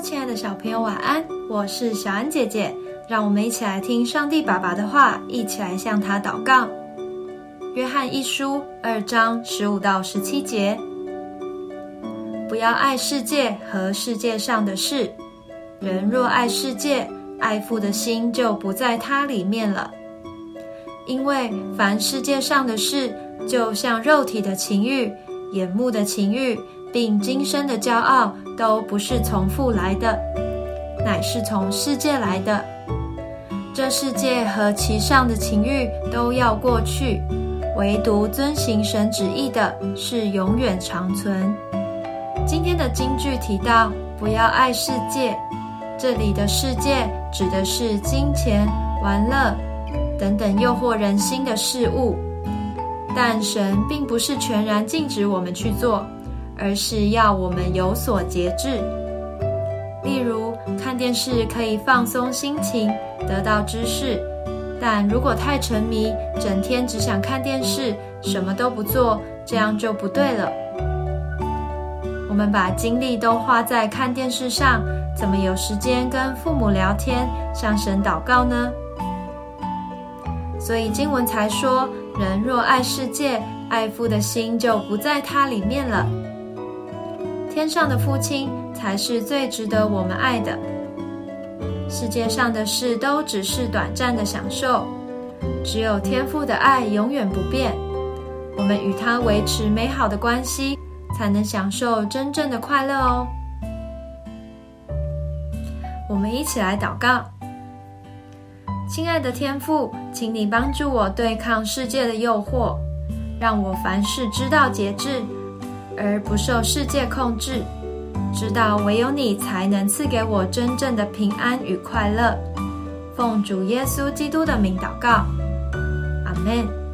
亲爱的小朋友，晚安！我是小安姐姐，让我们一起来听上帝爸爸的话，一起来向他祷告。约翰一书二章十五到十七节：不要爱世界和世界上的事。人若爱世界，爱父的心就不在他里面了。因为凡世界上的事，就像肉体的情欲、眼目的情欲。并今生的骄傲都不是从父来的，乃是从世界来的。这世界和其上的情欲都要过去，唯独遵行神旨意的是永远长存。今天的金句提到不要爱世界，这里的世界指的是金钱、玩乐等等诱惑人心的事物，但神并不是全然禁止我们去做。而是要我们有所节制。例如，看电视可以放松心情，得到知识；但如果太沉迷，整天只想看电视，什么都不做，这样就不对了。我们把精力都花在看电视上，怎么有时间跟父母聊天、向神祷告呢？所以经文才说：人若爱世界，爱父的心就不在他里面了。天上的父亲才是最值得我们爱的。世界上的事都只是短暂的享受，只有天父的爱永远不变。我们与他维持美好的关系，才能享受真正的快乐哦。我们一起来祷告：亲爱的天父，请你帮助我对抗世界的诱惑，让我凡事知道节制。而不受世界控制，知道唯有你才能赐给我真正的平安与快乐。奉主耶稣基督的名祷告，阿门。